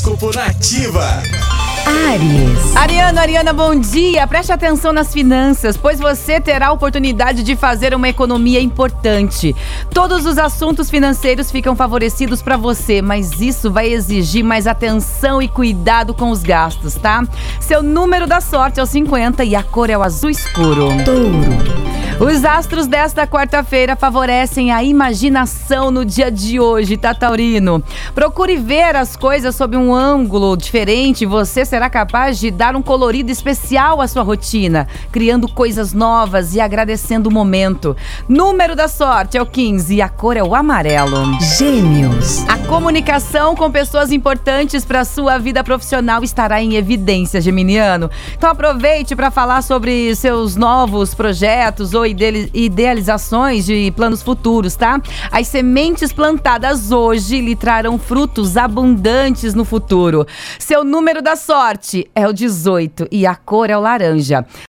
Horóscopo Nativa. Ares. Ariana, Ariana, bom dia. Preste atenção nas finanças, pois você terá a oportunidade de fazer uma economia importante. Todos os assuntos financeiros ficam favorecidos para você, mas isso vai exigir mais atenção e cuidado com os gastos, tá? Seu número da sorte é o 50 e a cor é o azul escuro. Touro. Os astros desta quarta-feira favorecem a imaginação no dia de hoje, tá, Taurino? Procure ver as coisas sob um ângulo diferente, você será capaz de dar um colorido especial à sua rotina, criando coisas novas e agradecendo o momento. Número da sorte é o 15 e a cor é o amarelo. Gêmeos. A comunicação com pessoas importantes para sua vida profissional estará em evidência, Geminiano. Então aproveite para falar sobre seus novos projetos ou idealizações de planos futuros, tá? As sementes plantadas hoje lhe trarão frutos abundantes no futuro. Seu número da sorte é o 18 e a cor é o laranja.